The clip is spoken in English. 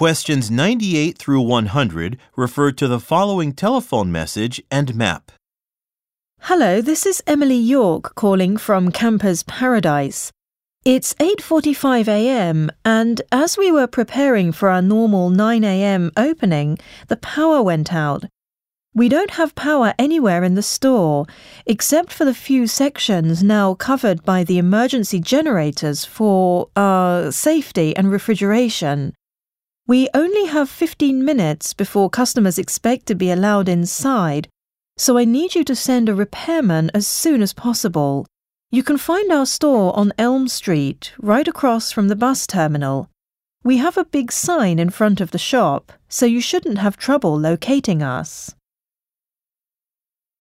Questions 98 through 100 refer to the following telephone message and map. Hello, this is Emily York calling from Campers Paradise. It's 8:45 a.m. and as we were preparing for our normal 9 a.m. opening, the power went out. We don't have power anywhere in the store except for the few sections now covered by the emergency generators for uh, safety and refrigeration. We only have 15 minutes before customers expect to be allowed inside, so I need you to send a repairman as soon as possible. You can find our store on Elm Street, right across from the bus terminal. We have a big sign in front of the shop, so you shouldn't have trouble locating us.